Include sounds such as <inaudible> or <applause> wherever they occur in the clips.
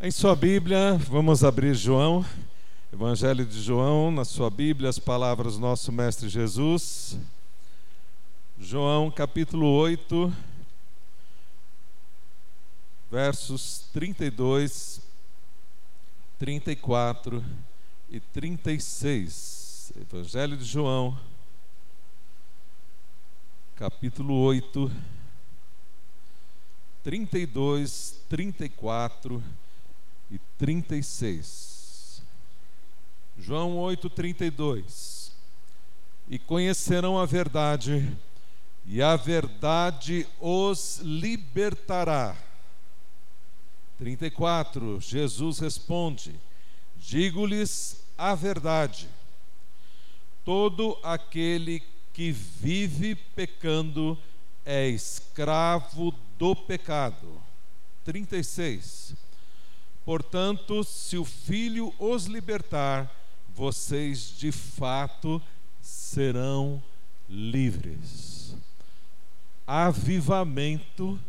Em sua Bíblia, vamos abrir João, Evangelho de João, na sua Bíblia, as palavras do nosso Mestre Jesus. João capítulo 8, versos 32, 34 e 36. Evangelho de João, capítulo 8, 32, 34 e 36. João 8, 32. E conhecerão a verdade, e a verdade os libertará. 34. Jesus responde: Digo-lhes a verdade. Todo aquele que vive pecando é escravo do pecado. 36. Portanto, se o Filho os libertar, vocês de fato serão livres. Avivamento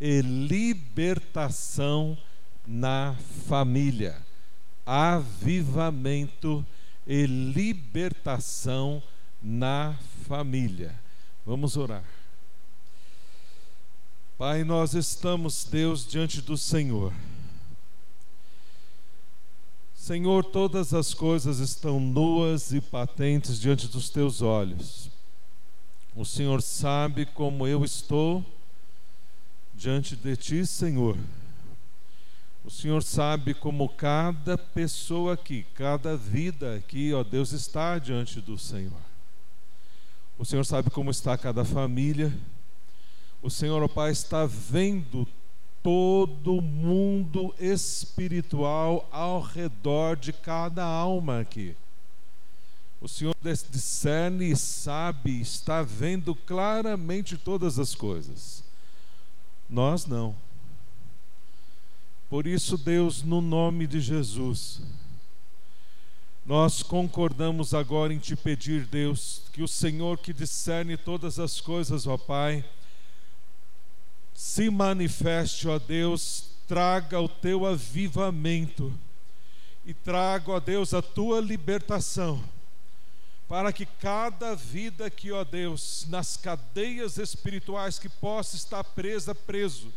e libertação na família. Avivamento e libertação na família. Vamos orar. Pai, nós estamos, Deus, diante do Senhor Senhor, todas as coisas estão nuas e patentes diante dos teus olhos. O Senhor sabe como eu estou diante de ti, Senhor. O Senhor sabe como cada pessoa aqui, cada vida aqui, ó Deus, está diante do Senhor. O Senhor sabe como está cada família. O Senhor, ó Pai, está vendo todo mundo espiritual ao redor de cada alma aqui. O Senhor discerne e sabe, está vendo claramente todas as coisas. Nós não. Por isso, Deus, no nome de Jesus, nós concordamos agora em te pedir, Deus, que o Senhor que discerne todas as coisas, ó Pai, se manifeste, ó Deus, traga o teu avivamento e traga, ó Deus, a tua libertação, para que cada vida que, ó Deus, nas cadeias espirituais que possa estar presa, preso,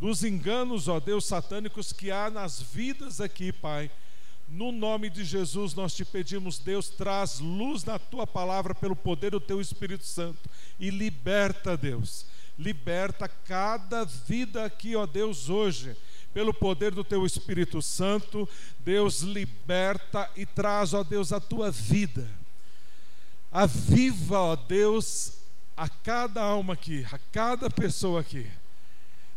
nos enganos, ó Deus, satânicos que há nas vidas aqui, Pai. No nome de Jesus nós te pedimos, Deus, traz luz na tua palavra pelo poder do teu Espírito Santo e liberta, Deus liberta cada vida aqui, ó Deus, hoje, pelo poder do teu Espírito Santo. Deus liberta e traz, ó Deus, a tua vida. Aviva, ó Deus, a cada alma aqui, a cada pessoa aqui,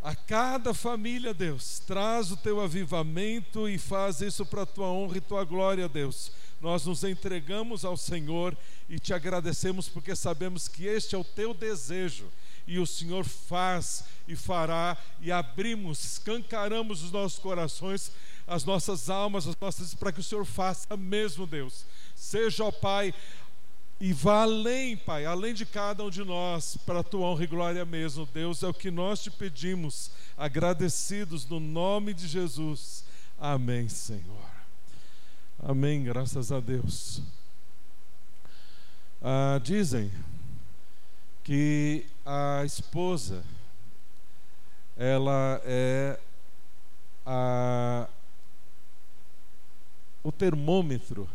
a cada família, Deus. Traz o teu avivamento e faz isso para a tua honra e tua glória, Deus. Nós nos entregamos ao Senhor e te agradecemos porque sabemos que este é o teu desejo e o Senhor faz e fará, e abrimos, escancaramos os nossos corações, as nossas almas, as nossas, para que o Senhor faça mesmo, Deus. Seja, ó Pai, e vá além, Pai, além de cada um de nós, para a tua honra e glória mesmo, Deus, é o que nós te pedimos, agradecidos no nome de Jesus. Amém, Senhor. Amém, graças a Deus. Ah, dizem que a esposa ela é a, o termômetro,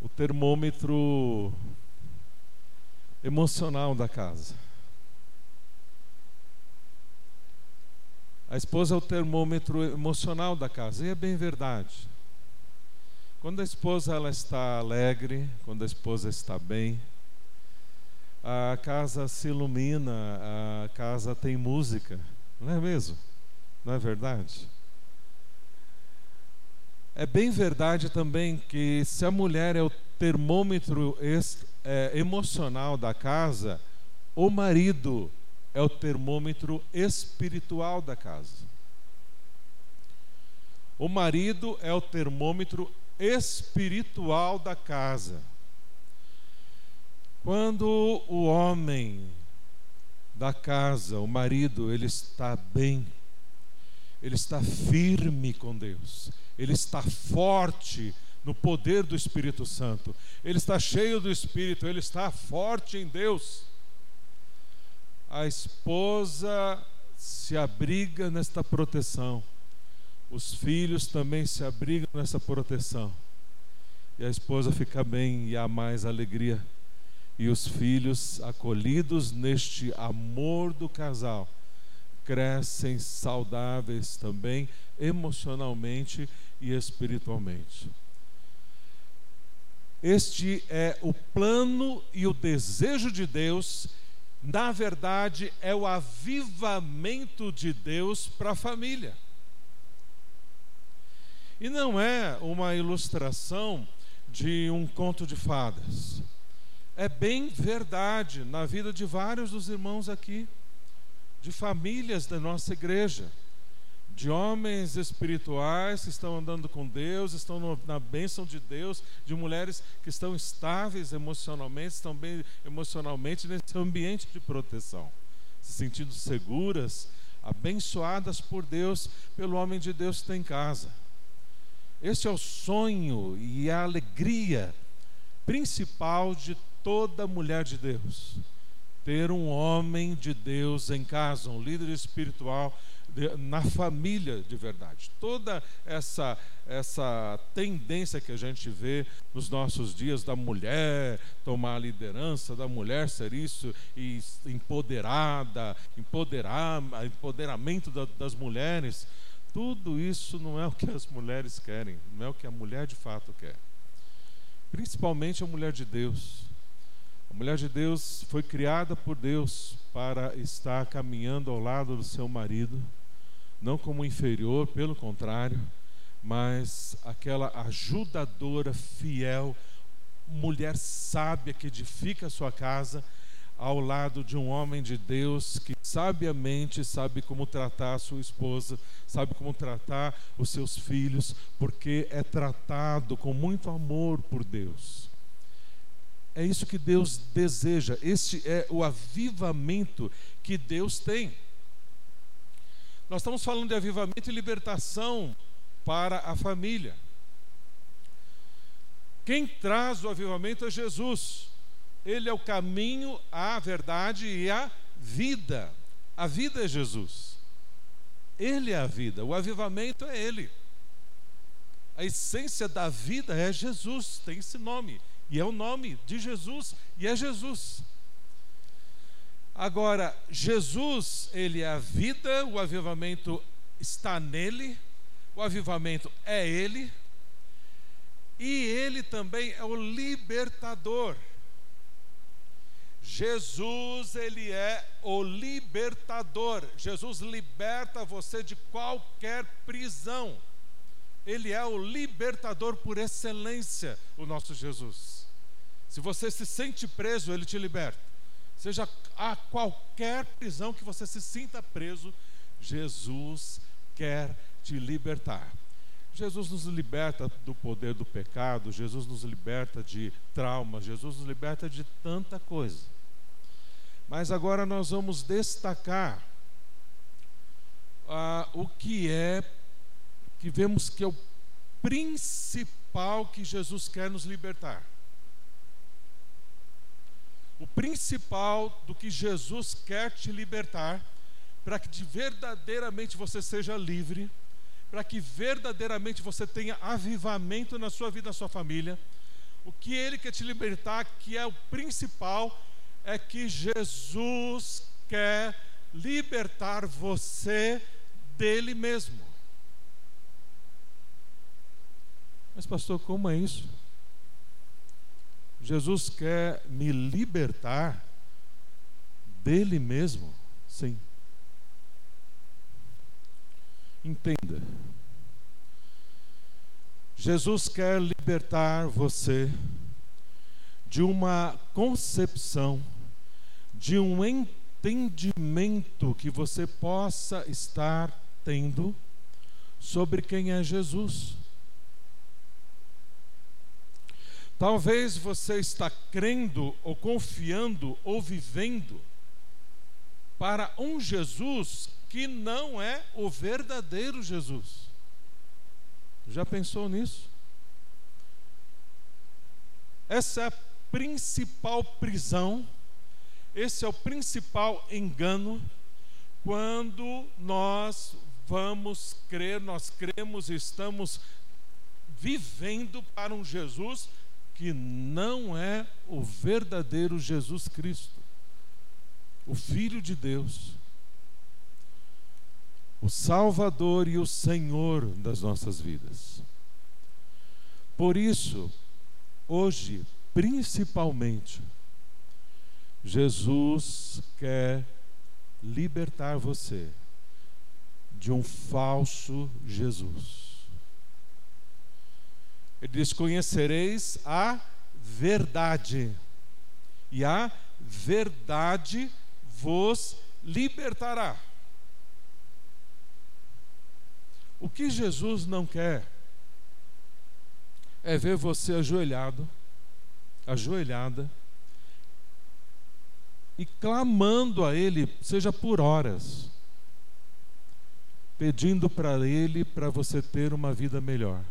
o termômetro emocional da casa. A esposa é o termômetro emocional da casa, e é bem verdade. Quando a esposa ela está alegre, quando a esposa está bem, a casa se ilumina, a casa tem música, não é mesmo? Não é verdade? É bem verdade também que se a mulher é o termômetro é, emocional da casa, o marido é o termômetro espiritual da casa. O marido é o termômetro espiritual da casa. Quando o homem da casa, o marido, ele está bem, ele está firme com Deus, ele está forte no poder do Espírito Santo, ele está cheio do Espírito, ele está forte em Deus. A esposa se abriga nesta proteção, os filhos também se abrigam nessa proteção, e a esposa fica bem e há mais alegria, e os filhos acolhidos neste amor do casal crescem saudáveis também emocionalmente e espiritualmente. Este é o plano e o desejo de Deus, na verdade, é o avivamento de Deus para a família. E não é uma ilustração de um conto de fadas. É bem verdade na vida de vários dos irmãos aqui de famílias da nossa igreja, de homens espirituais que estão andando com Deus, estão na bênção de Deus, de mulheres que estão estáveis emocionalmente, estão bem emocionalmente nesse ambiente de proteção, se sentindo seguras, abençoadas por Deus, pelo homem de Deus que está em casa. Este é o sonho e a alegria principal de toda mulher de Deus ter um homem de Deus em casa, um líder espiritual na família de verdade. Toda essa essa tendência que a gente vê nos nossos dias da mulher tomar a liderança, da mulher ser isso e empoderada, empoderar, empoderamento da, das mulheres, tudo isso não é o que as mulheres querem, não é o que a mulher de fato quer. Principalmente a mulher de Deus a mulher de Deus foi criada por Deus para estar caminhando ao lado do seu marido, não como inferior, pelo contrário, mas aquela ajudadora fiel, mulher sábia que edifica a sua casa ao lado de um homem de Deus que sabiamente sabe como tratar a sua esposa, sabe como tratar os seus filhos, porque é tratado com muito amor por Deus. É isso que Deus deseja. Este é o avivamento que Deus tem. Nós estamos falando de avivamento e libertação para a família. Quem traz o avivamento é Jesus. Ele é o caminho, a verdade e a vida. A vida é Jesus. Ele é a vida. O avivamento é Ele. A essência da vida é Jesus, tem esse nome. E é o nome de Jesus, e é Jesus. Agora, Jesus, ele é a vida, o avivamento está nele, o avivamento é ele, e ele também é o libertador. Jesus, ele é o libertador. Jesus liberta você de qualquer prisão. Ele é o libertador por excelência, o nosso Jesus. Se você se sente preso, ele te liberta. Seja a qualquer prisão que você se sinta preso, Jesus quer te libertar. Jesus nos liberta do poder do pecado, Jesus nos liberta de traumas, Jesus nos liberta de tanta coisa. Mas agora nós vamos destacar ah, o que é, que vemos que é o principal que Jesus quer nos libertar o principal do que Jesus quer te libertar, para que verdadeiramente você seja livre, para que verdadeiramente você tenha avivamento na sua vida, na sua família. O que Ele quer te libertar, que é o principal, é que Jesus quer libertar você dele mesmo. Mas, pastor, como é isso? Jesus quer me libertar dele mesmo? Sim. Entenda. Jesus quer libertar você de uma concepção, de um entendimento que você possa estar tendo sobre quem é Jesus. Talvez você está crendo ou confiando ou vivendo para um Jesus que não é o verdadeiro Jesus. Já pensou nisso? Essa é a principal prisão, esse é o principal engano quando nós vamos crer, nós cremos e estamos vivendo para um Jesus que não é o verdadeiro Jesus Cristo, o Filho de Deus, o Salvador e o Senhor das nossas vidas. Por isso, hoje, principalmente, Jesus quer libertar você de um falso Jesus. Ele diz: Conhecereis a verdade, e a verdade vos libertará. O que Jesus não quer é ver você ajoelhado, ajoelhada, e clamando a Ele, seja por horas, pedindo para Ele para você ter uma vida melhor.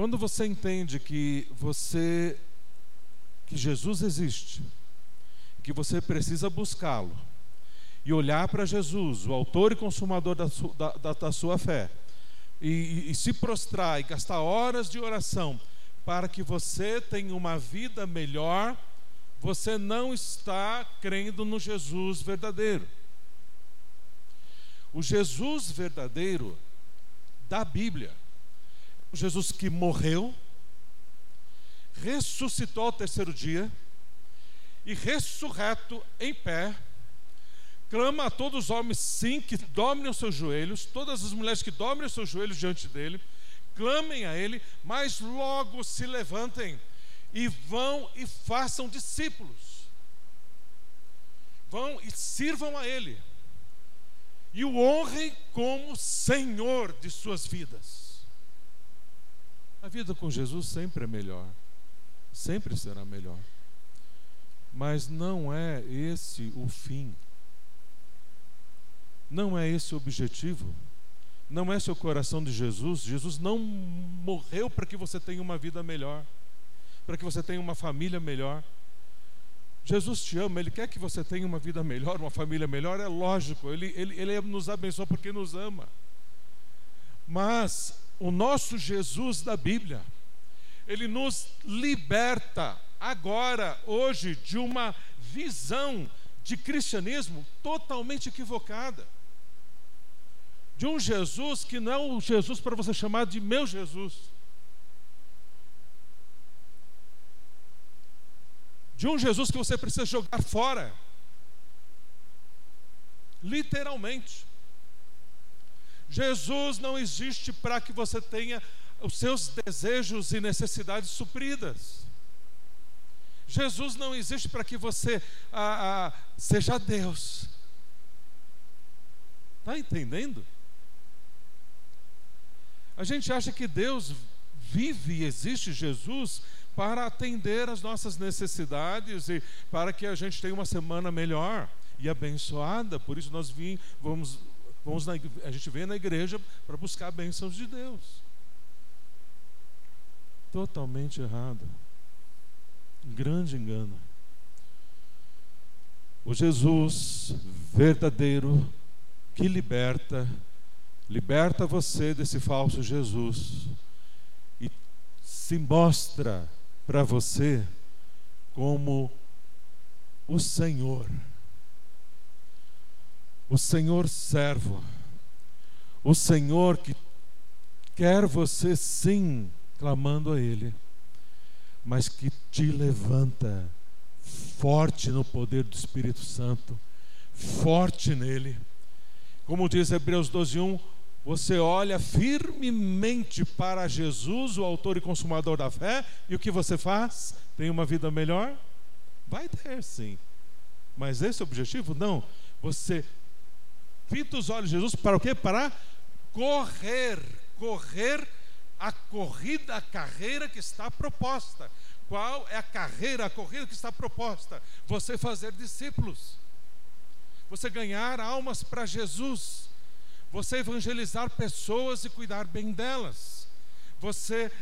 Quando você entende que você que Jesus existe, que você precisa buscá-lo e olhar para Jesus, o autor e consumador da, su, da, da, da sua fé, e, e, se prostrar e gastar horas de oração para que você tenha uma vida melhor, você não está crendo no Jesus verdadeiro. O Jesus verdadeiro da Bíblia, Jesus que morreu, ressuscitou ao terceiro dia e ressurreto em pé, clama a todos os homens, sim, que dobrem os seus joelhos, todas as mulheres que dobrem os seus joelhos diante dele, clamem a Ele, mas logo se levantem e vão e façam discípulos. Vão e sirvam a Ele. E o honrem como Senhor de suas vidas. A vida com Jesus sempre é melhor. Sempre será melhor. Mas não é esse o fim. Não é esse o objetivo não é seu coração de Jesus. Jesus não morreu para que você tenha uma vida melhor, para que você tenha uma família melhor. Jesus te ama, Ele quer que você tenha uma vida melhor, uma família melhor, é lógico, Ele, ele, ele nos abençoa porque nos ama. Mas o nosso Jesus da Bíblia, Ele nos liberta agora, hoje, de uma visão de cristianismo totalmente equivocada de um Jesus que não é o Jesus para você chamar de meu Jesus. De um Jesus que você precisa jogar fora. Literalmente. Jesus não existe para que você tenha os seus desejos e necessidades supridas. Jesus não existe para que você ah, ah, seja Deus. Está entendendo? A gente acha que Deus vive e existe Jesus para atender as nossas necessidades e para que a gente tenha uma semana melhor e abençoada. Por isso nós vim, vamos, vamos na, a gente vem na igreja para buscar bênçãos de Deus. Totalmente errado. grande engano. O Jesus verdadeiro que liberta liberta você desse falso Jesus e se mostra para você como o Senhor, o Senhor servo, o Senhor que quer você sim clamando a Ele, mas que te levanta forte no poder do Espírito Santo, forte nele. Como diz Hebreus 12:1, você olha firmemente para Jesus, o autor e consumador da fé, e o que você faz? Tem uma vida melhor? Vai ter sim. Mas esse é o objetivo? Não. Você fita os olhos de Jesus para o quê? Para correr, correr a corrida, a carreira que está proposta. Qual é a carreira, a corrida que está proposta? Você fazer discípulos. você ganhar almas para Jesus, você evangelizar pessoas e cuidar bem delas, você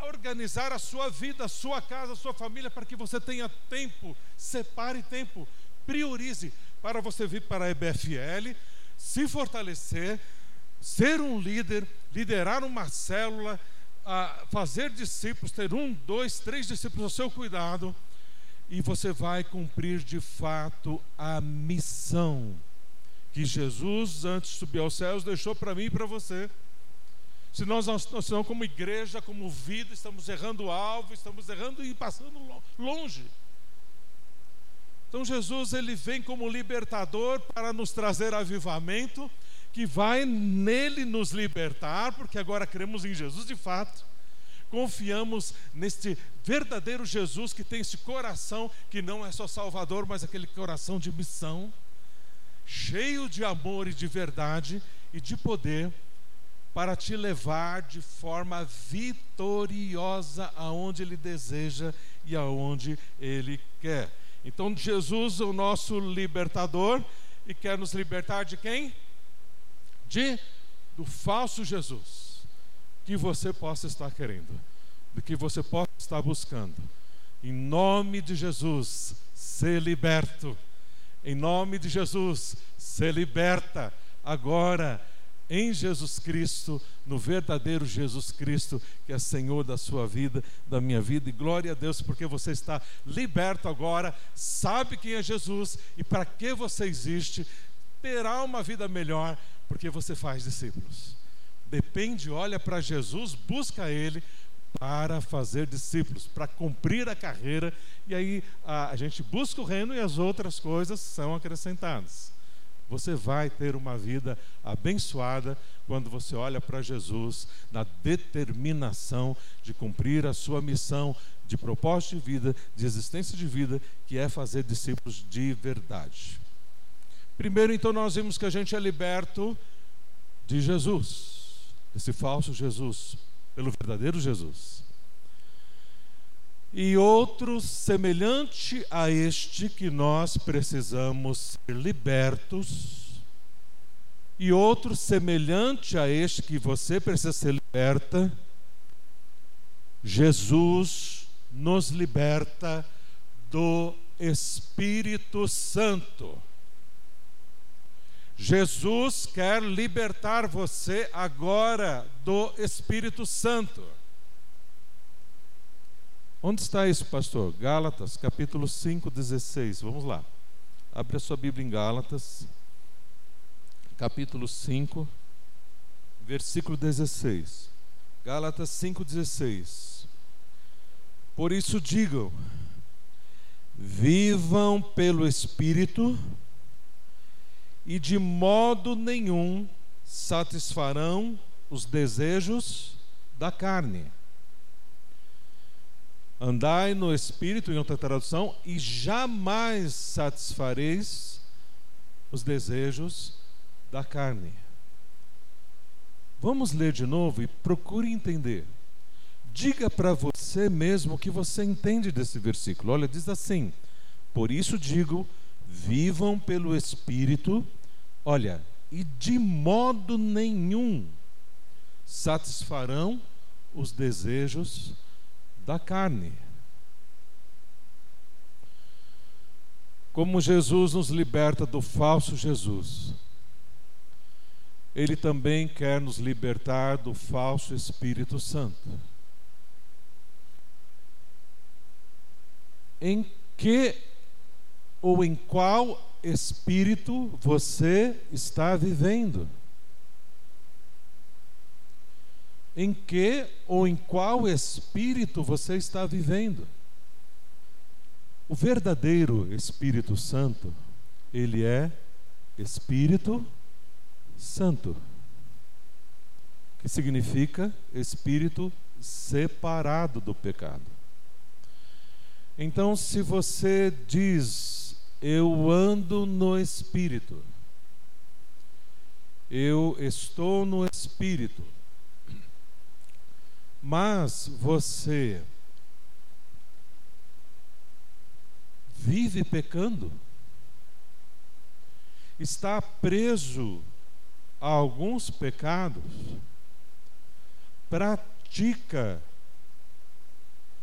organizar a sua vida, a sua casa, a sua família, para que você tenha tempo, separe tempo, priorize para você vir para a EBFL, se fortalecer, ser um líder, liderar uma célula, fazer discípulos, ter um, dois, três discípulos ao seu cuidado e você vai cumprir de fato a missão que Jesus, antes de subir aos céus, deixou para mim e para você. Se nós, nós como igreja, como vida, estamos errando o alvo, estamos errando e passando longe. Então Jesus ele vem como libertador para nos trazer avivamento, que vai nele nos libertar, porque agora cremos em Jesus de fato confiamos neste verdadeiro Jesus que tem esse coração que não é só Salvador, mas aquele coração de missão, cheio de amor e de verdade e de poder para te levar de forma vitoriosa aonde ele deseja e aonde ele quer. Então Jesus é o nosso libertador e quer nos libertar de quem? De do falso Jesus que você possa estar querendo, do que você possa estar buscando. Em nome de Jesus, ser liberto. Em nome de Jesus, ser liberta agora em Jesus Cristo, no verdadeiro Jesus Cristo, que é Senhor da sua vida, da minha vida. E glória a Deus, porque você está liberto agora, sabe quem é Jesus e para que você existe, terá uma vida melhor, porque você faz discípulos depende, olha para Jesus, busca Ele para fazer discípulos, para cumprir a carreira, e aí a, a gente busca o reino e as outras coisas são acrescentadas. Você vai ter uma vida abençoada quando você olha para Jesus na determinação de cumprir a sua missão de propósito de vida, de existência de vida, que é fazer discípulos de verdade. Primeiro, então, nós vimos que a gente é liberto de Jesus esse falso Jesus pelo verdadeiro Jesus. E outro semelhante a este que nós precisamos ser libertos, e outro semelhante a este que você precisa ser liberta, Jesus nos liberta do Espírito Santo. Jesus quer libertar você agora do Espírito Santo. Onde está isso, pastor? Gálatas, capítulo 5, 16. Vamos lá. Abre a sua Bíblia em Gálatas, capítulo 5, versículo 16. Gálatas 5, 16. Por isso digam: vivam pelo Espírito e de modo nenhum satisfarão os desejos da carne. Andai no espírito, em outra tradução, e jamais satisfareis os desejos da carne. Vamos ler de novo e procure entender. Diga para você mesmo o que você entende desse versículo. Olha, diz assim: Por isso digo, vivam pelo Espírito, olha, e de modo nenhum satisfarão os desejos da carne. Como Jesus nos liberta do falso Jesus, Ele também quer nos libertar do falso Espírito Santo. Em que ou em qual espírito você está vivendo? Em que ou em qual espírito você está vivendo? O verdadeiro Espírito Santo, ele é Espírito Santo, que significa espírito separado do pecado. Então, se você diz eu ando no Espírito. Eu estou no Espírito. Mas você vive pecando? está preso a alguns pecados, pratica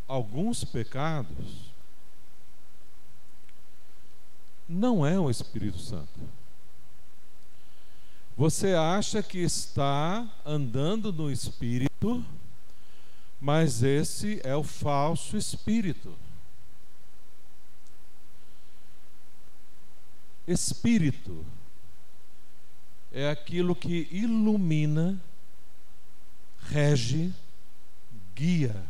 alguns pecados, não é o Espírito Santo. Você acha que está andando no Espírito, mas esse é o falso Espírito. Espírito é aquilo que ilumina, rege, guia,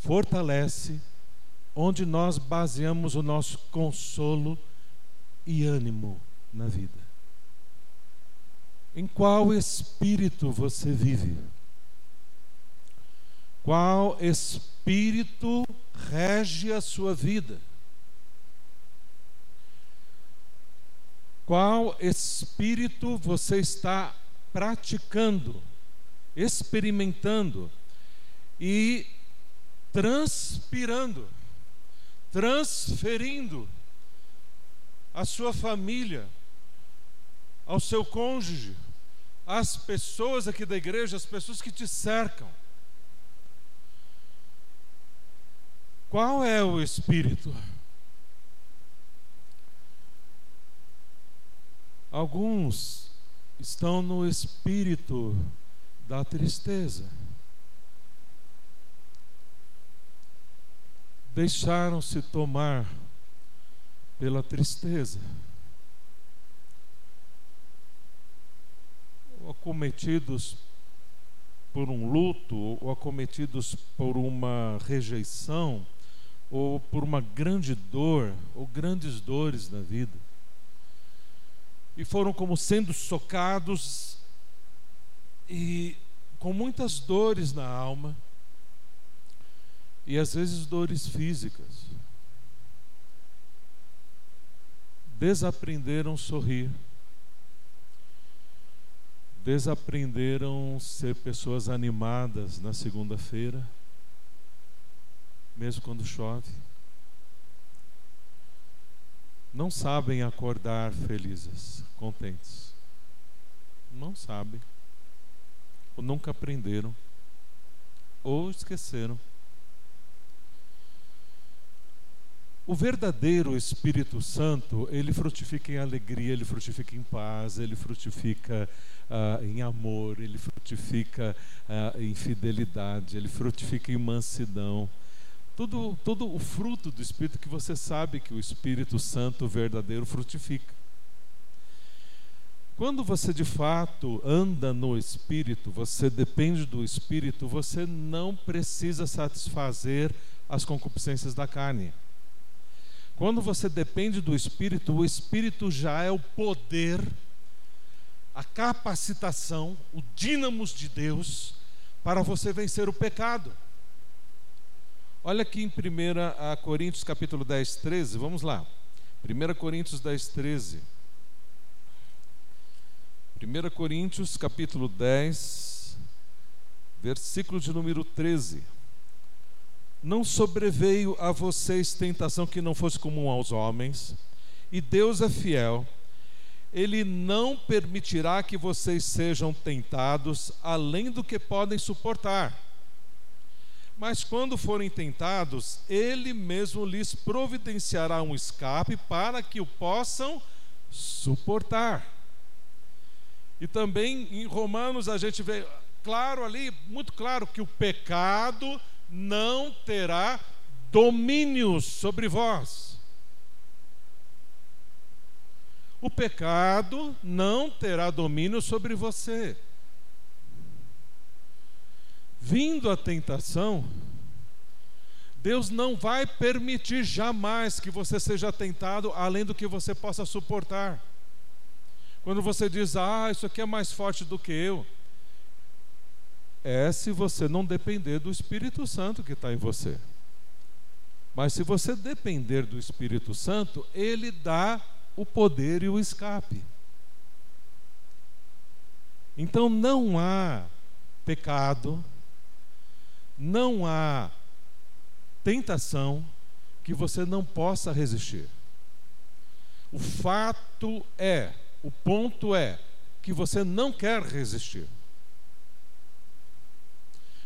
fortalece, onde nós baseamos o nosso consolo e ânimo na vida. Em qual espírito você vive? Qual espírito rege a sua vida? Qual espírito você está praticando, experimentando e transpirando, transferindo à sua família, ao seu cônjuge, às pessoas aqui da igreja, às pessoas que te cercam? Qual é o espírito? Alguns estão no espírito da tristeza. Deixaram-se tomar pela tristeza. Ou acometidos por um luto, ou acometidos por uma rejeição, ou por uma grande dor, ou grandes dores na vida e foram como sendo socados e com muitas dores na alma e às vezes dores físicas. Desaprenderam sorrir. Desaprenderam ser pessoas animadas na segunda-feira, mesmo quando chove não sabem acordar felizes, contentes. Não sabem. Ou nunca aprenderam. Ou esqueceram. O verdadeiro Espírito Santo, ele frutifica em alegria, ele frutifica em paz, ele frutifica uh, em amor, ele frutifica uh, em fidelidade, ele frutifica em mansidão todo, todo o fruto do Espírito que você sabe que o Espírito Santo verdadeiro frutifica. Quando você de fato anda no Espírito, você depende do Espírito, você não precisa satisfazer as concupiscências da carne. Quando você depende do Espírito, o Espírito já é o poder, a capacitação, o dínamos de Deus para você vencer o pecado. Olha aqui em 1 Coríntios capítulo 10, 13, vamos lá. 1 Coríntios 10, 13. 1 Coríntios capítulo 10, versículo de número 13. Não sobreveio a vocês tentação que não fosse comum aos homens, e Deus é fiel. Ele não permitirá que vocês sejam tentados além do que podem suportar mas quando forem tentados, ele mesmo lhes providenciará um escape para que o possam suportar. E também em Romanos a gente vê claro ali, muito claro, que o pecado não terá domínio sobre vós. O pecado não terá domínio sobre você vindo a tentação, Deus não vai permitir jamais que você seja tentado além do que você possa suportar. Quando você diz, ah, isso aqui é mais forte do que eu, é se você não depender do Espírito Santo que está em você. Mas se você depender do Espírito Santo, ele dá o poder e o escape. Então não há pecado, não há tentação que você não possa resistir. O fato é, o ponto é, que você não quer resistir.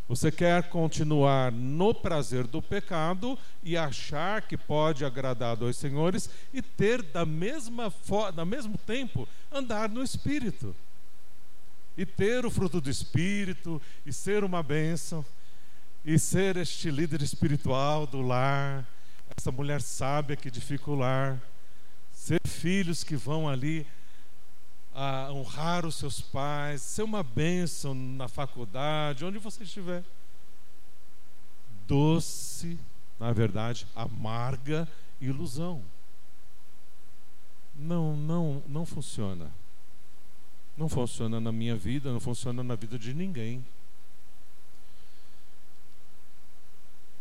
Você quer continuar no prazer do pecado e achar que pode agradar a dois senhores e ter da mesma no mesmo tempo andar no espírito. E ter o fruto do espírito e ser uma bênção e ser este líder espiritual do lar, essa mulher sábia que edifica o lar, ser filhos que vão ali a honrar os seus pais, ser uma bênção na faculdade, onde você estiver. Doce, na verdade, amarga ilusão. Não, não, não funciona. Não funciona na minha vida, não funciona na vida de ninguém.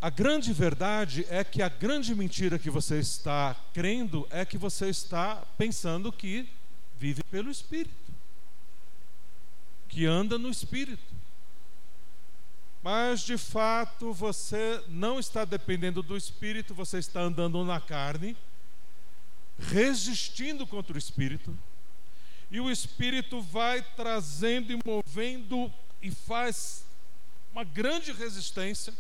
A grande verdade é que a grande mentira que você está crendo é que você está pensando que vive pelo Espírito, que anda no Espírito. Mas de fato você não está dependendo do Espírito, você está andando na carne, resistindo contra o Espírito, e o Espírito vai trazendo e movendo e faz uma grande resistência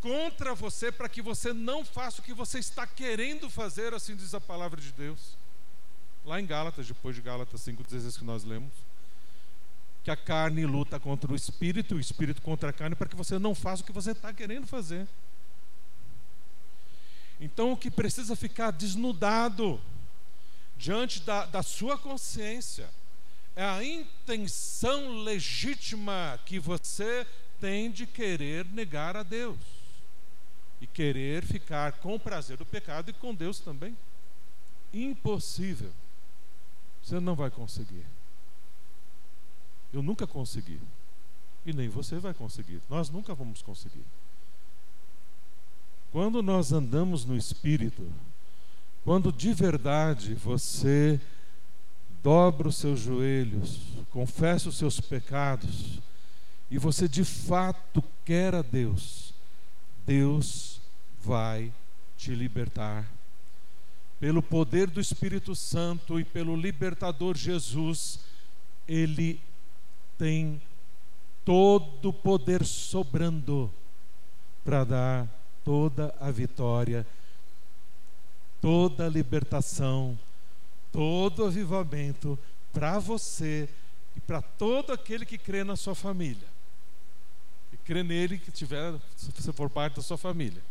contra você para que você não faça o que você está querendo fazer, assim diz a palavra de Deus lá em Gálatas, depois de Gálatas 5,16 que nós lemos, que a carne luta contra o espírito, o espírito contra a carne, para que você não faça o que você está querendo fazer. Então, o que precisa ficar desnudado diante da, da sua consciência é a intenção legítima que você tem de querer negar a Deus e querer ficar com o prazer do pecado e com Deus também. Impossível. Você não vai conseguir. Eu nunca consegui. E nem você vai conseguir. Nós nunca vamos conseguir. Quando nós andamos no Espírito, quando de verdade você dobra os seus joelhos, confessa os seus pecados, e você de fato quer a Deus, Deus vai te libertar pelo poder do Espírito Santo e pelo libertador Jesus, ele tem todo o poder sobrando para dar toda a vitória, toda a libertação, todo o avivamento para você e para todo aquele que crê na sua família. Crê nele que tiver, se você for parte da sua família.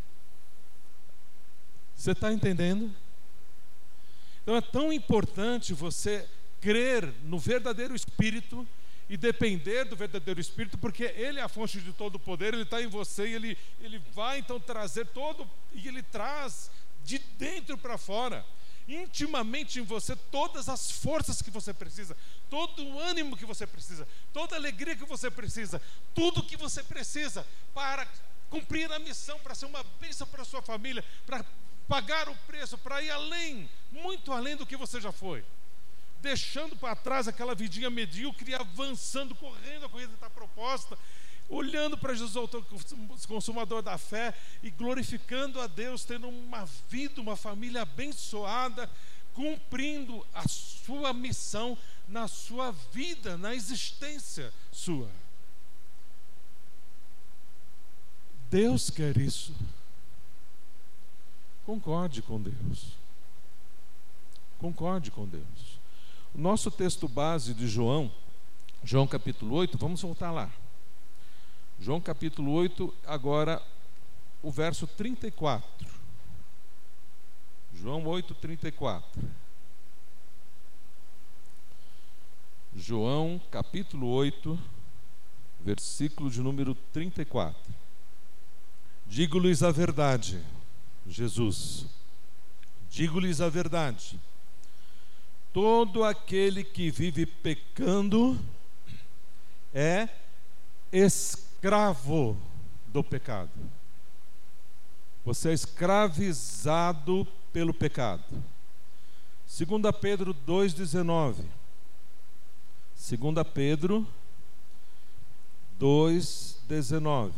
Você está entendendo? Então é tão importante você crer no verdadeiro Espírito e depender do verdadeiro Espírito, porque Ele é a fonte de todo o poder, Ele está em você e Ele, ele vai então trazer todo, e Ele traz de dentro para fora, intimamente em você, todas as forças que você precisa, todo o ânimo que você precisa, toda a alegria que você precisa, tudo que você precisa para cumprir a missão, para ser uma bênção para a sua família, para pagar o preço para ir além, muito além do que você já foi. Deixando para trás aquela vidinha medíocre avançando, correndo a corrida está proposta, olhando para Jesus, autor consumador da fé, e glorificando a Deus, tendo uma vida, uma família abençoada, cumprindo a sua missão na sua vida, na existência sua. Deus quer isso. Concorde com Deus. Concorde com Deus. O nosso texto base de João, João capítulo 8, vamos voltar lá. João capítulo 8, agora o verso 34. João 8, 34. João capítulo 8, versículo de número 34. Digo-lhes a verdade Jesus. Digo-lhes a verdade: todo aquele que vive pecando é escravo do pecado. Você é escravizado pelo pecado. 2 Pedro 2,19. 2 Pedro 2,19.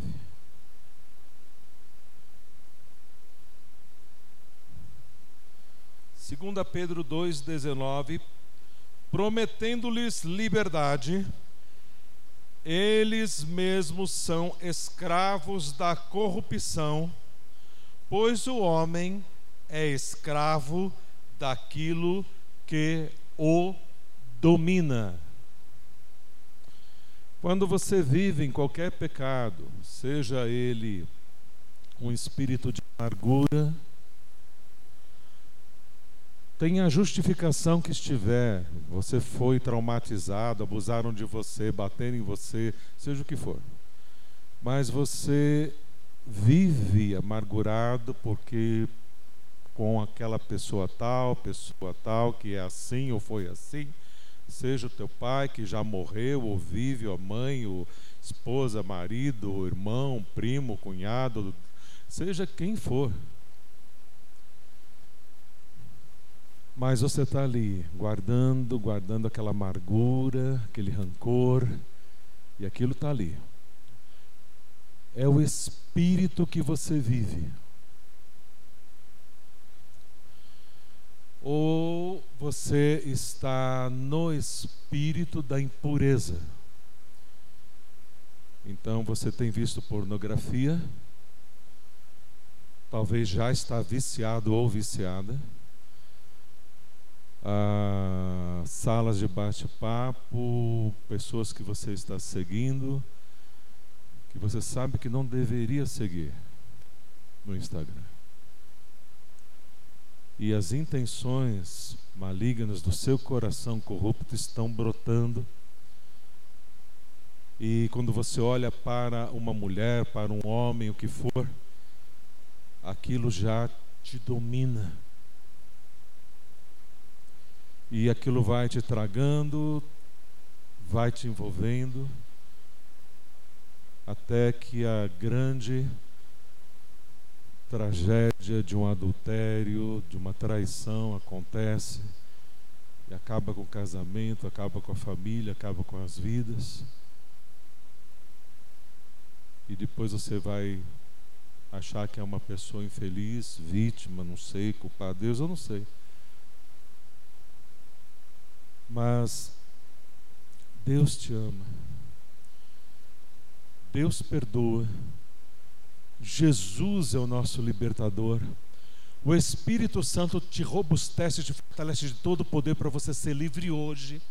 2 Pedro 2,19, prometendo-lhes liberdade, eles mesmos são escravos da corrupção, pois o homem é escravo daquilo que o domina. Quando você vive em qualquer pecado, seja ele um espírito de amargura, tenha a justificação que estiver, você foi traumatizado, abusaram de você, bateram em você, seja o que for. Mas você vive amargurado porque com aquela pessoa tal, pessoa tal, que é assim ou foi assim, seja o teu pai que já morreu, ou vive, ou a mãe, ou esposa, marido, ou irmão, primo, cunhado, seja quem for. Mas você está ali, guardando, guardando aquela amargura, aquele rancor, e aquilo está ali. É o espírito que você vive. Ou você está no espírito da impureza. Então você tem visto pornografia, talvez já está viciado ou viciada. Ah, salas de bate-papo, pessoas que você está seguindo, que você sabe que não deveria seguir no Instagram e as intenções malignas do seu coração corrupto estão brotando. E quando você olha para uma mulher, para um homem, o que for, aquilo já te domina. E aquilo vai te tragando, vai te envolvendo, até que a grande tragédia de um adultério, de uma traição acontece e acaba com o casamento, acaba com a família, acaba com as vidas. E depois você vai achar que é uma pessoa infeliz, vítima, não sei, culpar Deus, eu não sei. Mas Deus te ama. Deus perdoa. Jesus é o nosso libertador. O Espírito Santo te robustece, te fortalece de todo o poder para você ser livre hoje.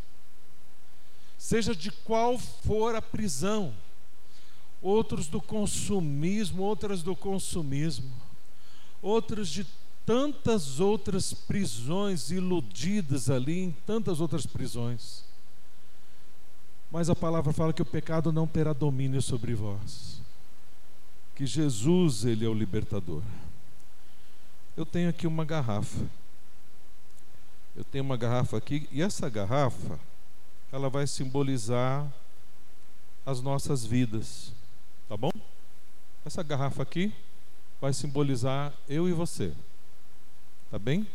Seja de qual for a prisão. Outros do consumismo, outras do consumismo. Outros de tantas outras prisões iludidas ali, em tantas outras prisões. Mas a palavra fala que o pecado não terá domínio sobre vós que Jesus ele é o libertador. Eu tenho aqui uma garrafa. Eu tenho uma garrafa aqui e essa garrafa ela vai simbolizar as nossas vidas, tá bom? Essa garrafa aqui vai simbolizar eu e você, tá bem?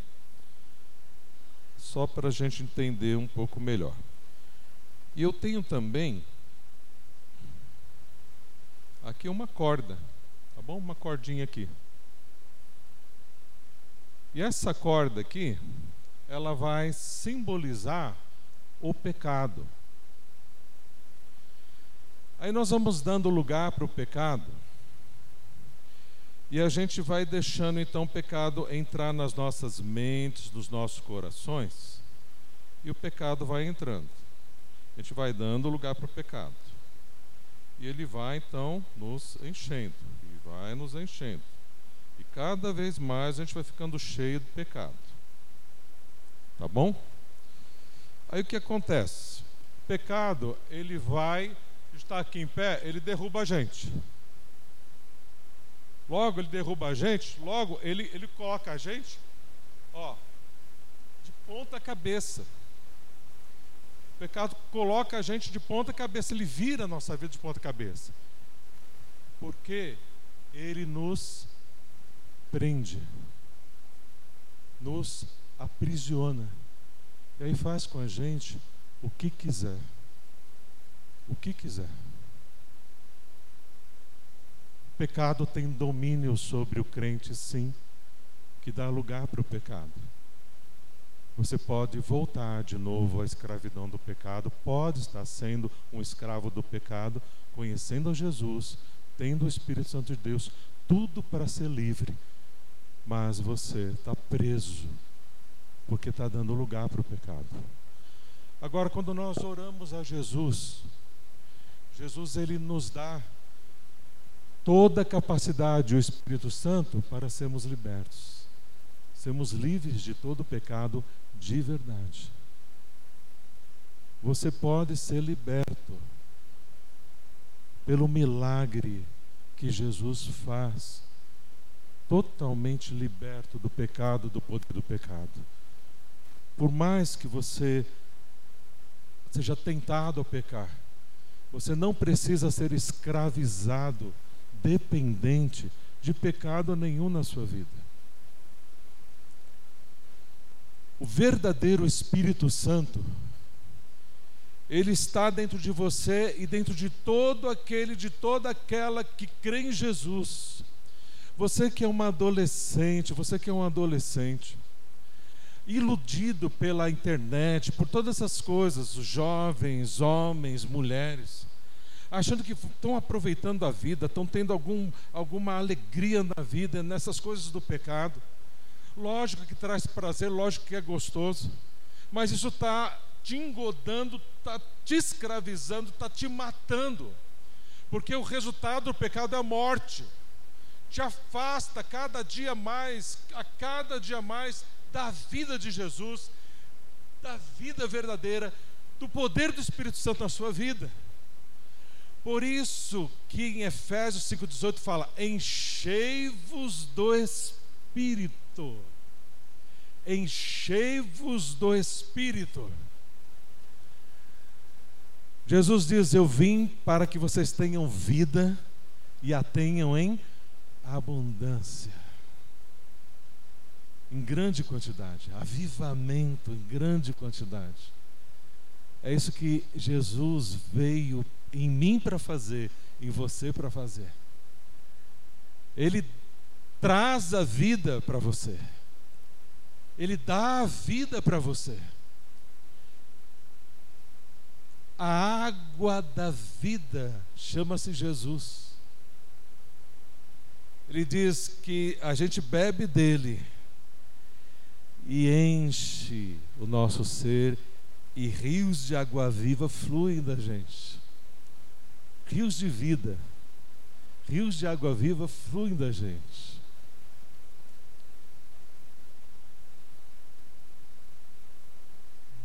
Só para a gente entender um pouco melhor. E eu tenho também aqui uma corda bom? Uma cordinha aqui. E essa corda aqui, ela vai simbolizar o pecado. Aí nós vamos dando lugar para o pecado. E a gente vai deixando então o pecado entrar nas nossas mentes, nos nossos corações. E o pecado vai entrando. A gente vai dando lugar para o pecado. E ele vai então nos enchendo vai nos enchendo. E cada vez mais a gente vai ficando cheio de pecado. Tá bom? Aí o que acontece? O pecado, ele vai, está aqui em pé, ele derruba a gente. Logo ele derruba a gente, logo ele, ele coloca a gente, ó, de ponta cabeça. O pecado coloca a gente de ponta cabeça, ele vira a nossa vida de ponta cabeça. Porque ele nos prende, nos aprisiona. E aí faz com a gente o que quiser. O que quiser. Pecado tem domínio sobre o crente, sim, que dá lugar para o pecado. você pode voltar de novo à escravidão do pecado, pode estar sendo um escravo do pecado, conhecendo Jesus, tendo o Espírito Santo de Deus, tudo para ser livre, mas você está preso, porque está dando lugar para o pecado. Agora, quando nós oramos a Jesus, Jesus ele nos dá toda a capacidade, o Espírito Santo, para sermos libertos, sermos livres de todo pecado de verdade. Você pode ser liberto pelo milagre que Jesus faz, totalmente liberto do pecado, do poder do pecado. Por mais que você seja tentado a pecar, você não precisa ser escravizado dependente de pecado nenhum na sua vida. O verdadeiro Espírito Santo, ele está dentro de você e dentro de todo aquele, de toda aquela que crê em Jesus. Você que é uma adolescente, você que é um adolescente, iludido pela internet, por todas essas coisas, os jovens, homens, mulheres, achando que estão aproveitando a vida, estão tendo algum, alguma alegria na vida, nessas coisas do pecado. Lógico que traz prazer, lógico que é gostoso, mas isso está te engodando, está te escravizando, está te matando, porque o resultado do pecado é a morte. Te afasta cada dia mais, a cada dia mais, da vida de Jesus, da vida verdadeira, do poder do Espírito Santo na sua vida. Por isso que em Efésios 5,18 fala: enchei-vos do Espírito. Enchei-vos do Espírito. Jesus diz: Eu vim para que vocês tenham vida e a tenham em abundância. Em grande quantidade, avivamento em grande quantidade. É isso que Jesus veio em mim para fazer, em você para fazer. Ele traz a vida para você. Ele dá a vida para você. A água da vida chama-se Jesus. Ele diz que a gente bebe dele e enche o nosso ser e rios de água viva fluem da gente. Rios de vida, rios de água viva fluem da gente.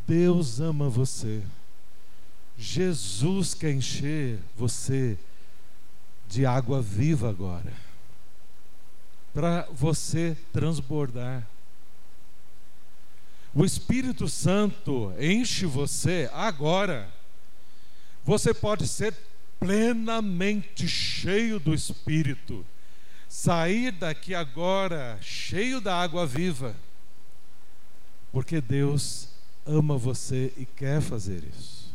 Deus ama você. Jesus quer encher você de água viva agora, para você transbordar. O Espírito Santo enche você agora. Você pode ser plenamente cheio do Espírito, sair daqui agora cheio da água viva, porque Deus ama você e quer fazer isso.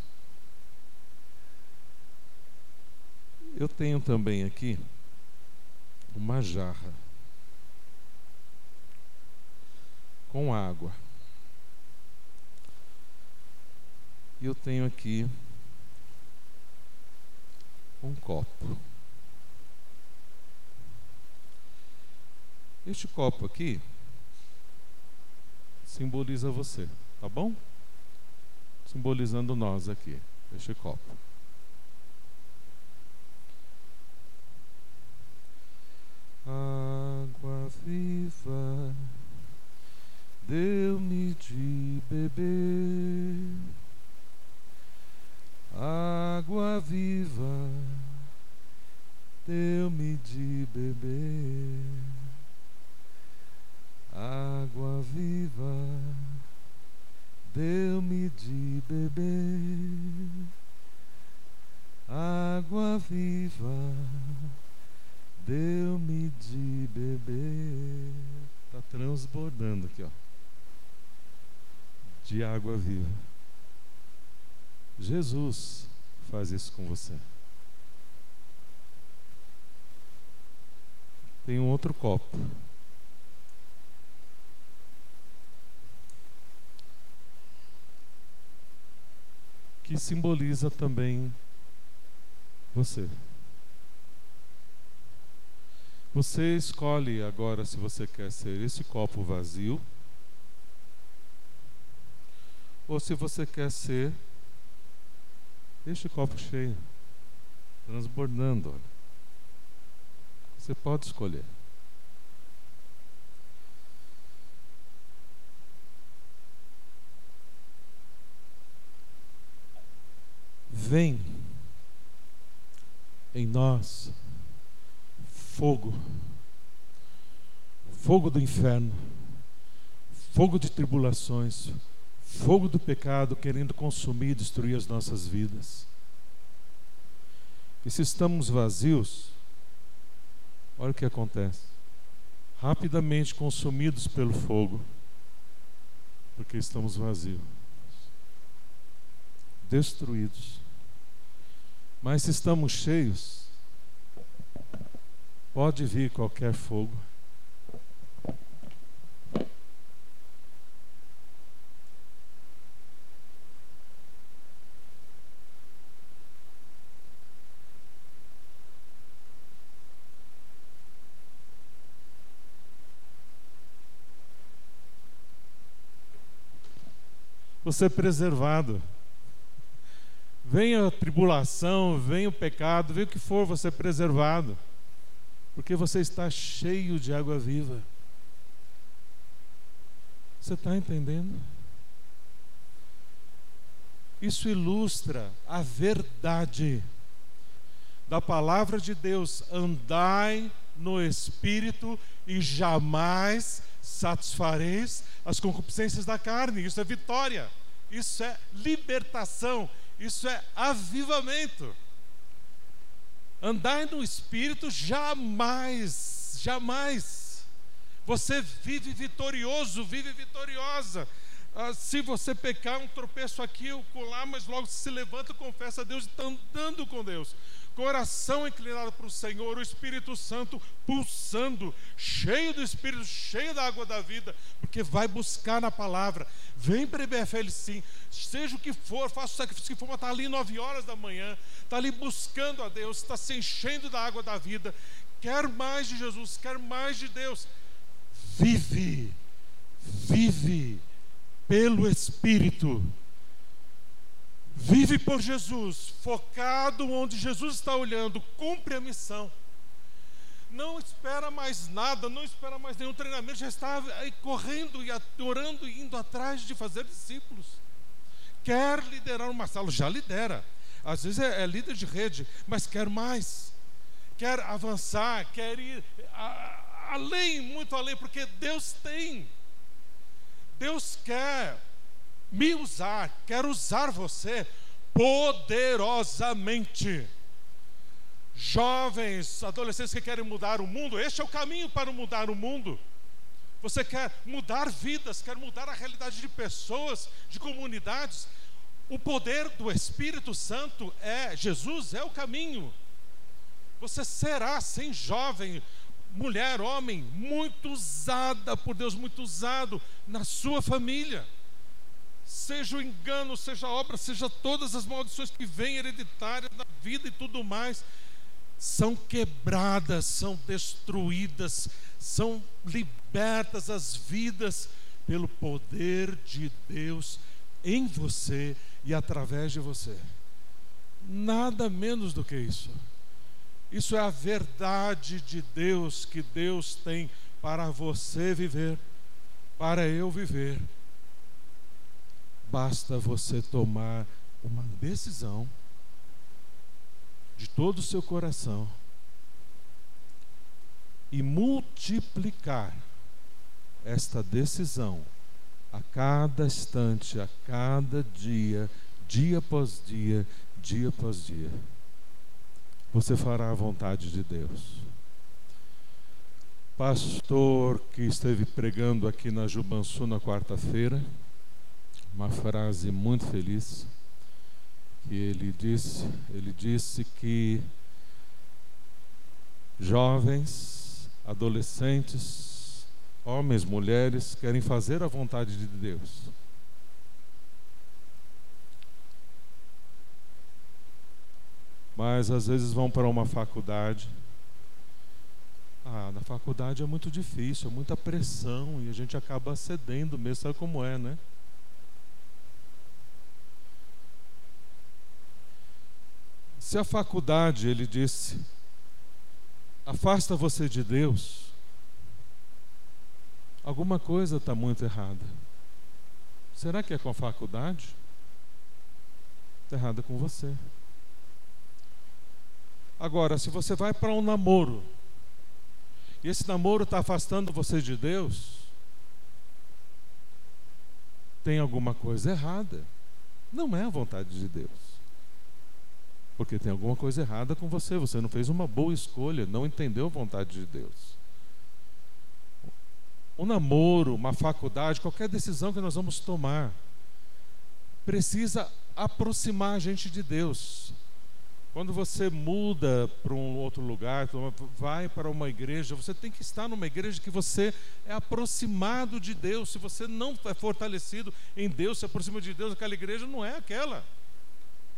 Eu tenho também aqui uma jarra com água. E eu tenho aqui um copo. Este copo aqui simboliza você, tá bom? Simbolizando nós aqui, este copo. Água viva, deu-me de beber água viva, deu-me de beber. Água viva, deu-me de beber. Água viva, deu-me de beber. Está transbordando aqui, ó. De água viva. Jesus faz isso com você. Tem um outro copo. que simboliza também você. Você escolhe agora se você quer ser esse copo vazio ou se você quer ser este copo cheio, transbordando. Olha. Você pode escolher. Vem em nós fogo, fogo do inferno, fogo de tribulações, fogo do pecado querendo consumir e destruir as nossas vidas. E se estamos vazios, olha o que acontece. Rapidamente consumidos pelo fogo, porque estamos vazios, destruídos. Mas se estamos cheios, pode vir qualquer fogo você é preservado. Venha a tribulação, venha o pecado, venha o que for, você é preservado. Porque você está cheio de água viva. Você está entendendo? Isso ilustra a verdade da palavra de Deus. Andai no Espírito e jamais satisfareis as concupiscências da carne. Isso é vitória, isso é libertação, isso é avivamento. Andar no Espírito jamais, jamais. Você vive vitorioso, vive vitoriosa. Ah, se você pecar, um tropeço aqui ou colar, mas logo se levanta, confessa a Deus e está andando com Deus coração inclinado para o Senhor, o Espírito Santo pulsando, cheio do Espírito, cheio da água da vida, porque vai buscar na palavra. Vem para IBFL sim, seja o que for, faça o sacrifício que for, mas está ali nove horas da manhã, está ali buscando a Deus, está se enchendo da água da vida, quer mais de Jesus, quer mais de Deus. Vive, vive pelo Espírito Vive por Jesus, focado onde Jesus está olhando, cumpre a missão. Não espera mais nada, não espera mais nenhum treinamento, já está correndo e orando e indo atrás de fazer discípulos. Quer liderar uma sala, já lidera. Às vezes é, é líder de rede, mas quer mais. Quer avançar, quer ir a, além, muito além, porque Deus tem. Deus quer me usar, quero usar você poderosamente. Jovens, adolescentes que querem mudar o mundo, este é o caminho para mudar o mundo. Você quer mudar vidas, quer mudar a realidade de pessoas, de comunidades. O poder do Espírito Santo é, Jesus é o caminho. Você será, sem jovem, mulher, homem, muito usada por Deus, muito usado na sua família seja o engano, seja a obra, seja todas as maldições que vêm hereditárias na vida e tudo mais, são quebradas, são destruídas, são libertas as vidas pelo poder de Deus em você e através de você. Nada menos do que isso. Isso é a verdade de Deus que Deus tem para você viver, para eu viver Basta você tomar uma decisão de todo o seu coração e multiplicar esta decisão a cada instante, a cada dia, dia após dia, dia após dia. Você fará a vontade de Deus. Pastor que esteve pregando aqui na Jubansu na quarta-feira, uma frase muito feliz que ele disse, ele disse que jovens, adolescentes, homens, mulheres querem fazer a vontade de Deus. mas às vezes vão para uma faculdade. Ah, na faculdade é muito difícil, é muita pressão e a gente acaba cedendo mesmo, sabe como é, né? Se a faculdade, ele disse, afasta você de Deus, alguma coisa está muito errada. Será que é com a faculdade? Está errada com você. Agora, se você vai para um namoro, e esse namoro está afastando você de Deus, tem alguma coisa errada. Não é a vontade de Deus. Porque tem alguma coisa errada com você, você não fez uma boa escolha, não entendeu a vontade de Deus. Um namoro, uma faculdade, qualquer decisão que nós vamos tomar, precisa aproximar a gente de Deus. Quando você muda para um outro lugar, vai para uma igreja, você tem que estar numa igreja que você é aproximado de Deus. Se você não é fortalecido em Deus, se aproxima de Deus, aquela igreja não é aquela.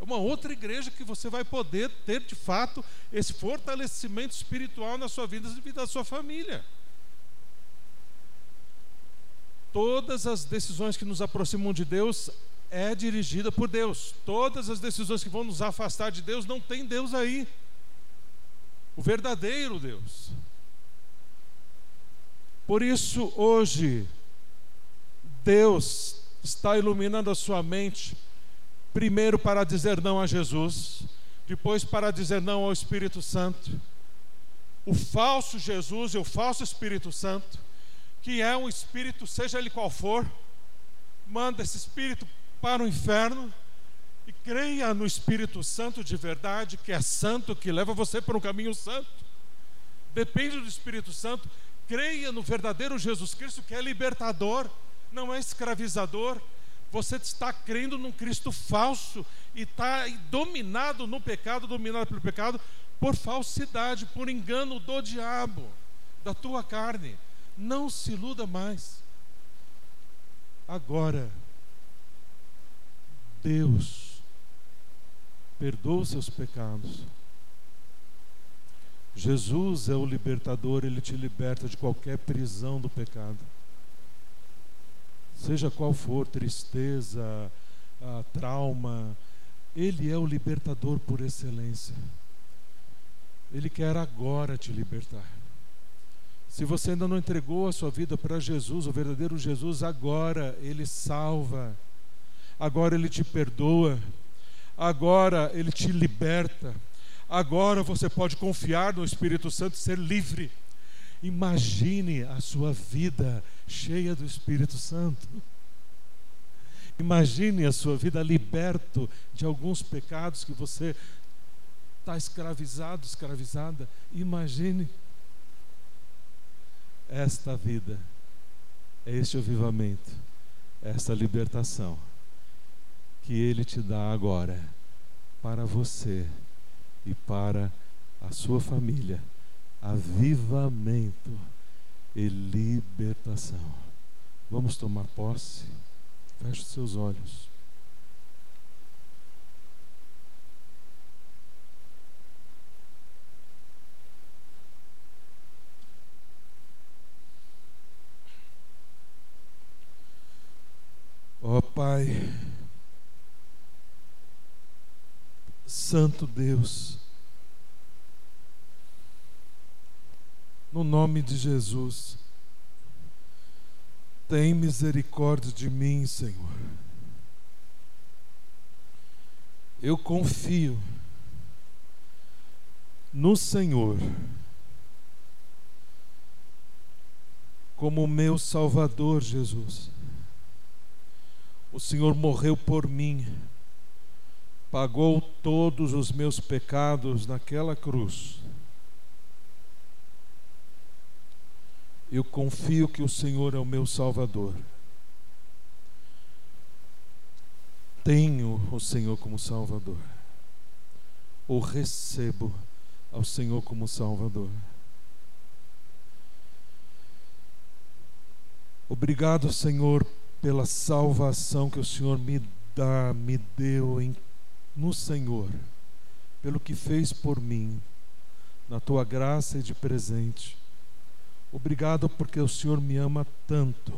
É uma outra igreja que você vai poder ter de fato esse fortalecimento espiritual na sua vida e da sua família. Todas as decisões que nos aproximam de Deus é dirigida por Deus. Todas as decisões que vão nos afastar de Deus não tem Deus aí. O verdadeiro Deus. Por isso hoje Deus está iluminando a sua mente primeiro para dizer não a Jesus, depois para dizer não ao Espírito Santo. O falso Jesus e o falso Espírito Santo, que é um espírito, seja ele qual for, manda esse espírito para o inferno e creia no Espírito Santo de verdade, que é santo, que leva você para um caminho santo. Depende do Espírito Santo. Creia no verdadeiro Jesus Cristo, que é libertador, não é escravizador, você está crendo num Cristo falso e está dominado no pecado, dominado pelo pecado, por falsidade, por engano do diabo, da tua carne. Não se iluda mais. Agora, Deus perdoa os seus pecados. Jesus é o libertador, ele te liberta de qualquer prisão do pecado seja qual for, tristeza, trauma, Ele é o libertador por excelência. Ele quer agora te libertar. Se você ainda não entregou a sua vida para Jesus, o verdadeiro Jesus, agora Ele salva, agora Ele te perdoa, agora Ele te liberta, agora você pode confiar no Espírito Santo e ser livre. Imagine a sua vida cheia do Espírito Santo. Imagine a sua vida liberto de alguns pecados que você está escravizado, escravizada. Imagine esta vida, este avivamento, esta libertação que Ele te dá agora para você e para a sua família avivamento e libertação. Vamos tomar posse? Feche os seus olhos. Ó oh, Pai, Santo Deus, no nome de Jesus. Tem misericórdia de mim, Senhor. Eu confio no Senhor como meu Salvador, Jesus. O Senhor morreu por mim, pagou todos os meus pecados naquela cruz Eu confio que o Senhor é o meu Salvador. Tenho o Senhor como Salvador. O recebo ao Senhor como Salvador. Obrigado, Senhor, pela salvação que o Senhor me dá, me deu em, no Senhor. pelo que fez por mim, na tua graça e de presente. Obrigado porque o Senhor me ama tanto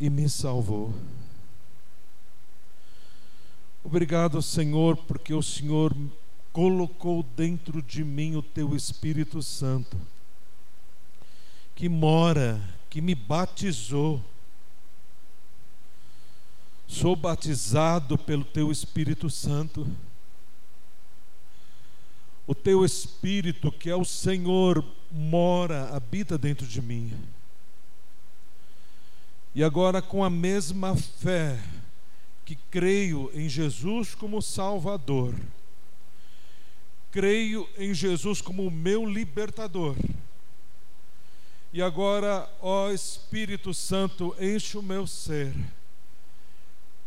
e me salvou. Obrigado, Senhor, porque o Senhor colocou dentro de mim o teu Espírito Santo, que mora, que me batizou. Sou batizado pelo teu Espírito Santo. O teu Espírito, que é o Senhor, mora, habita dentro de mim. E agora, com a mesma fé que creio em Jesus como Salvador, creio em Jesus como o meu libertador. E agora, ó Espírito Santo, enche o meu ser,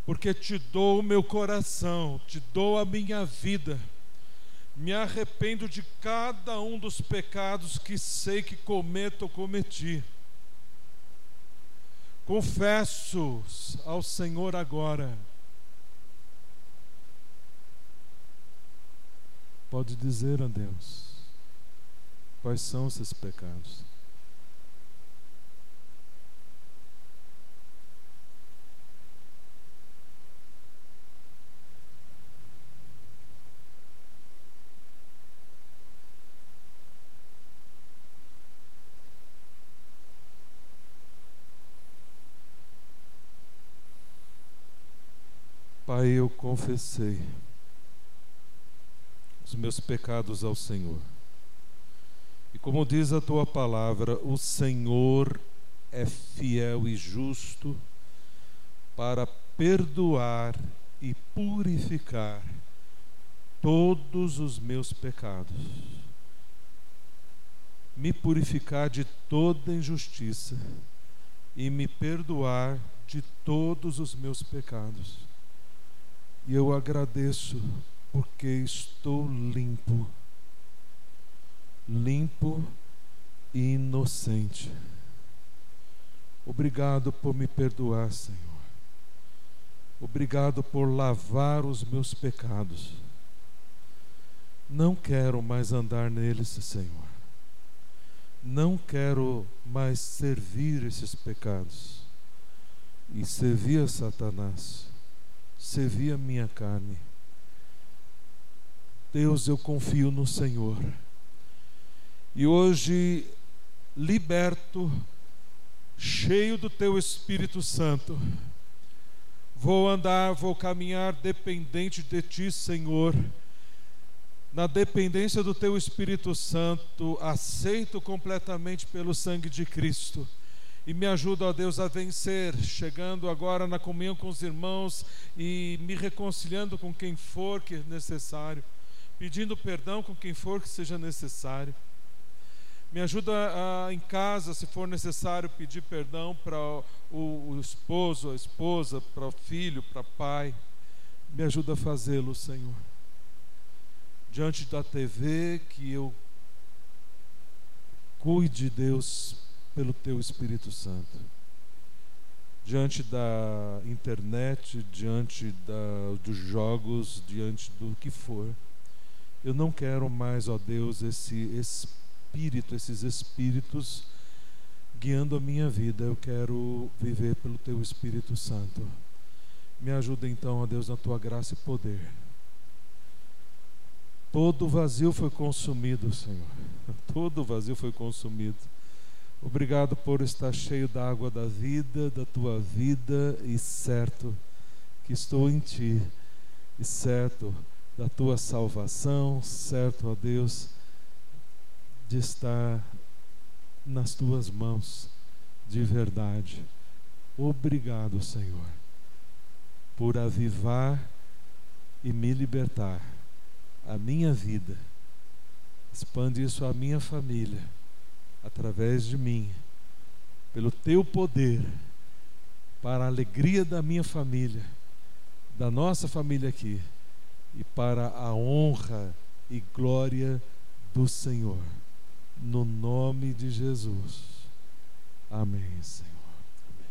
porque te dou o meu coração, te dou a minha vida. Me arrependo de cada um dos pecados que sei que cometo ou cometi. Confesso ao Senhor agora pode dizer a Deus quais são esses pecados. Pai, eu confessei os meus pecados ao Senhor. E como diz a tua palavra, o Senhor é fiel e justo para perdoar e purificar todos os meus pecados. Me purificar de toda injustiça e me perdoar de todos os meus pecados. E eu agradeço porque estou limpo, limpo e inocente. Obrigado por me perdoar, Senhor. Obrigado por lavar os meus pecados. Não quero mais andar neles, Senhor. Não quero mais servir esses pecados e servir a Satanás, servir a minha carne Deus, eu confio no Senhor. E hoje, liberto, cheio do Teu Espírito Santo, vou andar, vou caminhar dependente de Ti, Senhor. Na dependência do Teu Espírito Santo, aceito completamente pelo sangue de Cristo e me ajuda, ó Deus, a vencer, chegando agora na comunhão com os irmãos e me reconciliando com quem for que é necessário pedindo perdão com quem for que seja necessário. Me ajuda a, em casa, se for necessário, pedir perdão para o, o esposo, a esposa, para o filho, para o pai. Me ajuda a fazê-lo, Senhor. Diante da TV, que eu cuide, Deus, pelo Teu Espírito Santo. Diante da internet, diante da, dos jogos, diante do que for eu não quero mais, ó Deus, esse espírito, esses espíritos guiando a minha vida. Eu quero viver pelo teu Espírito Santo. Me ajuda então, ó Deus, na tua graça e poder. Todo vazio foi consumido, Senhor. <laughs> Todo vazio foi consumido. Obrigado por estar cheio da água da vida, da tua vida e certo que estou em ti e certo da tua salvação, certo, ó Deus, de estar nas tuas mãos de verdade. Obrigado, Senhor, por avivar e me libertar a minha vida. Expande isso à minha família, através de mim, pelo teu poder, para a alegria da minha família, da nossa família aqui e para a honra e glória do Senhor. No nome de Jesus. Amém, Senhor.